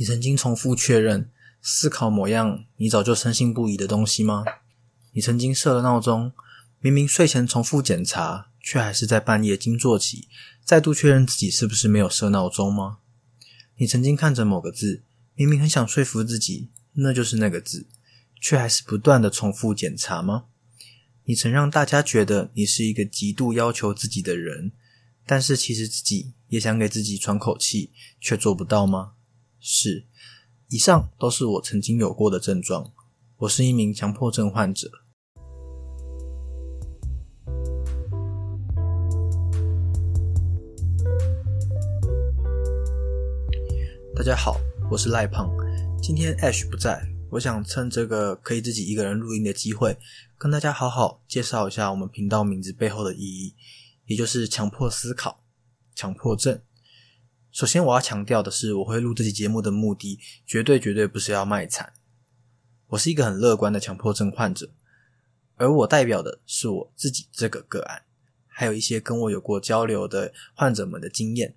你曾经重复确认、思考某样你早就深信不疑的东西吗？你曾经设了闹钟，明明睡前重复检查，却还是在半夜惊坐起，再度确认自己是不是没有设闹钟吗？你曾经看着某个字，明明很想说服自己那就是那个字，却还是不断的重复检查吗？你曾让大家觉得你是一个极度要求自己的人，但是其实自己也想给自己喘口气，却做不到吗？是，以上都是我曾经有过的症状。我是一名强迫症患者。大家好，我是赖胖。今天 Ash 不在，我想趁这个可以自己一个人录音的机会，跟大家好好介绍一下我们频道名字背后的意义，也就是强迫思考、强迫症。首先，我要强调的是，我会录这期节目的目的，绝对绝对不是要卖惨。我是一个很乐观的强迫症患者，而我代表的是我自己这个个案，还有一些跟我有过交流的患者们的经验。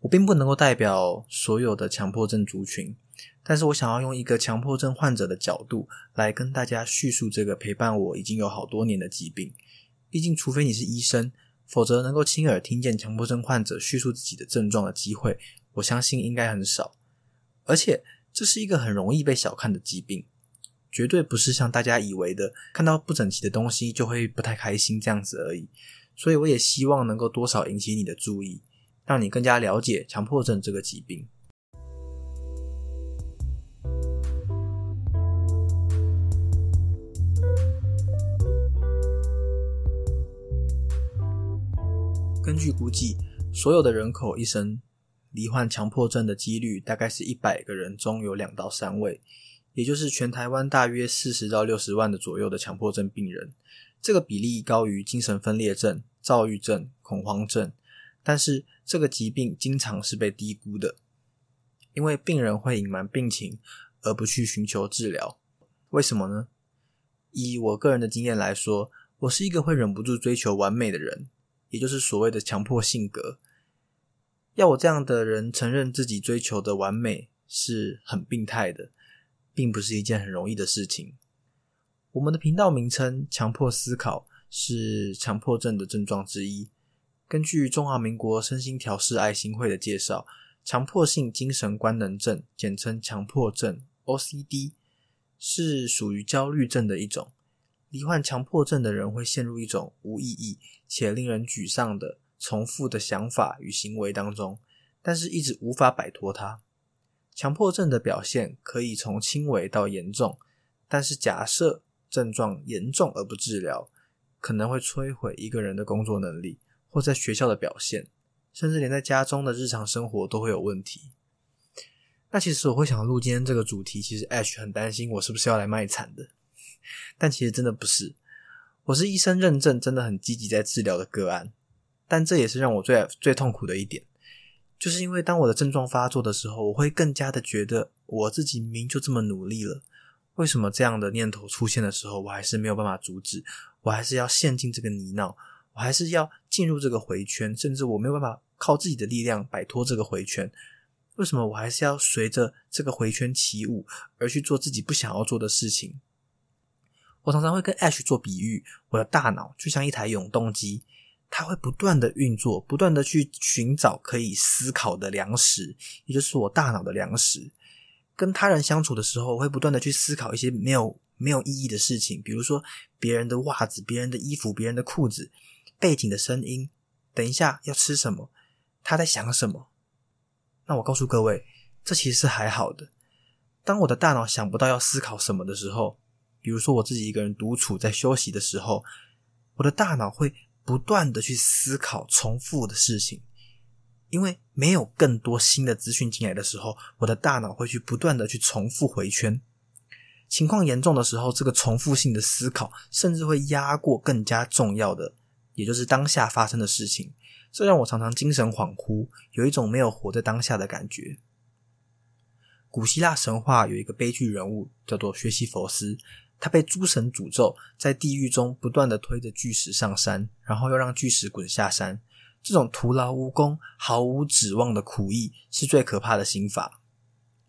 我并不能够代表所有的强迫症族群，但是我想要用一个强迫症患者的角度来跟大家叙述这个陪伴我已经有好多年的疾病。毕竟，除非你是医生。否则，能够亲耳听见强迫症患者叙述自己的症状的机会，我相信应该很少。而且，这是一个很容易被小看的疾病，绝对不是像大家以为的，看到不整齐的东西就会不太开心这样子而已。所以，我也希望能够多少引起你的注意，让你更加了解强迫症这个疾病。根据估计，所有的人口一生罹患强迫症的几率大概是一百个人中有两到三位，也就是全台湾大约四十到六十万的左右的强迫症病人。这个比例高于精神分裂症、躁郁症、恐慌症，但是这个疾病经常是被低估的，因为病人会隐瞒病情而不去寻求治疗。为什么呢？以我个人的经验来说，我是一个会忍不住追求完美的人。也就是所谓的强迫性格，要我这样的人承认自己追求的完美是很病态的，并不是一件很容易的事情。我们的频道名称“强迫思考”是强迫症的症状之一。根据中华民国身心调试爱心会的介绍，强迫性精神官能症，简称强迫症 （OCD），是属于焦虑症的一种。罹患强迫症的人会陷入一种无意义且令人沮丧的重复的想法与行为当中，但是一直无法摆脱它。强迫症的表现可以从轻微到严重，但是假设症状严重而不治疗，可能会摧毁一个人的工作能力，或在学校的表现，甚至连在家中的日常生活都会有问题。那其实我会想录今天这个主题，其实 Ash 很担心我是不是要来卖惨的。但其实真的不是，我是医生认证，真的很积极在治疗的个案。但这也是让我最最痛苦的一点，就是因为当我的症状发作的时候，我会更加的觉得我自己明就这么努力了，为什么这样的念头出现的时候，我还是没有办法阻止，我还是要陷进这个泥淖，我还是要进入这个回圈，甚至我没有办法靠自己的力量摆脱这个回圈。为什么我还是要随着这个回圈起舞，而去做自己不想要做的事情？我常常会跟 Ash 做比喻，我的大脑就像一台永动机，它会不断的运作，不断的去寻找可以思考的粮食，也就是我大脑的粮食。跟他人相处的时候，我会不断的去思考一些没有没有意义的事情，比如说别人的袜子、别人的衣服、别人的裤子、背景的声音，等一下要吃什么，他在想什么。那我告诉各位，这其实是还好的。当我的大脑想不到要思考什么的时候。比如说，我自己一个人独处在休息的时候，我的大脑会不断的去思考重复的事情，因为没有更多新的资讯进来的时候，我的大脑会去不断的去重复回圈。情况严重的时候，这个重复性的思考甚至会压过更加重要的，也就是当下发生的事情。这让我常常精神恍惚，有一种没有活在当下的感觉。古希腊神话有一个悲剧人物叫做薛西弗斯。他被诸神诅咒，在地狱中不断的推着巨石上山，然后又让巨石滚下山。这种徒劳无功、毫无指望的苦役，是最可怕的刑罚。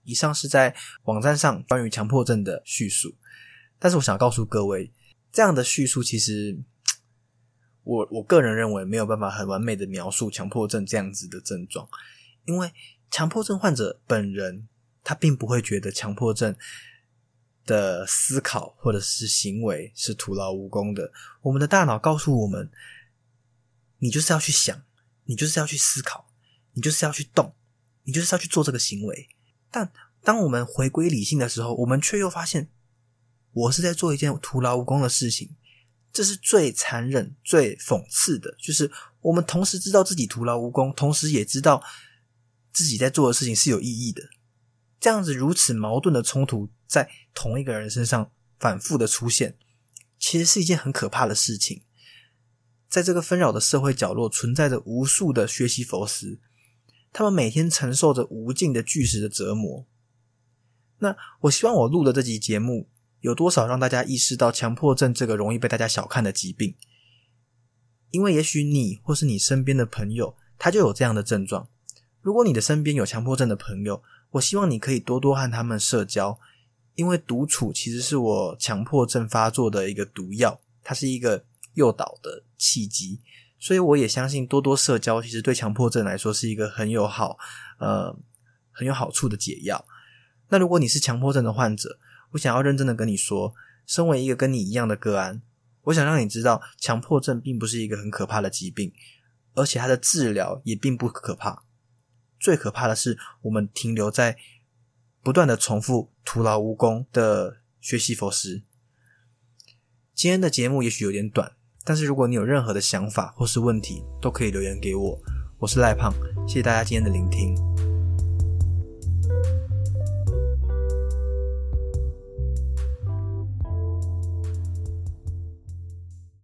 以上是在网站上关于强迫症的叙述。但是我想告诉各位，这样的叙述其实，我我个人认为没有办法很完美的描述强迫症这样子的症状，因为强迫症患者本人他并不会觉得强迫症的思考或者是行为是徒劳无功的。我们的大脑告诉我们，你就是要去想，你就是要去思考，你就是要去动，你就是要去做这个行为。但当我们回归理性的时候，我们却又发现。我是在做一件徒劳无功的事情，这是最残忍、最讽刺的。就是我们同时知道自己徒劳无功，同时也知道自己在做的事情是有意义的。这样子如此矛盾的冲突，在同一个人身上反复的出现，其实是一件很可怕的事情。在这个纷扰的社会角落，存在着无数的学习佛斯，他们每天承受着无尽的巨石的折磨。那我希望我录的这集节目。有多少让大家意识到强迫症这个容易被大家小看的疾病？因为也许你或是你身边的朋友，他就有这样的症状。如果你的身边有强迫症的朋友，我希望你可以多多和他们社交，因为独处其实是我强迫症发作的一个毒药，它是一个诱导的契机。所以我也相信多多社交，其实对强迫症来说是一个很有好呃很有好处的解药。那如果你是强迫症的患者，我想要认真的跟你说，身为一个跟你一样的个案，我想让你知道，强迫症并不是一个很可怕的疾病，而且它的治疗也并不可怕。最可怕的是，我们停留在不断的重复徒劳无功的学习佛师。今天的节目也许有点短，但是如果你有任何的想法或是问题，都可以留言给我。我是赖胖，谢谢大家今天的聆听。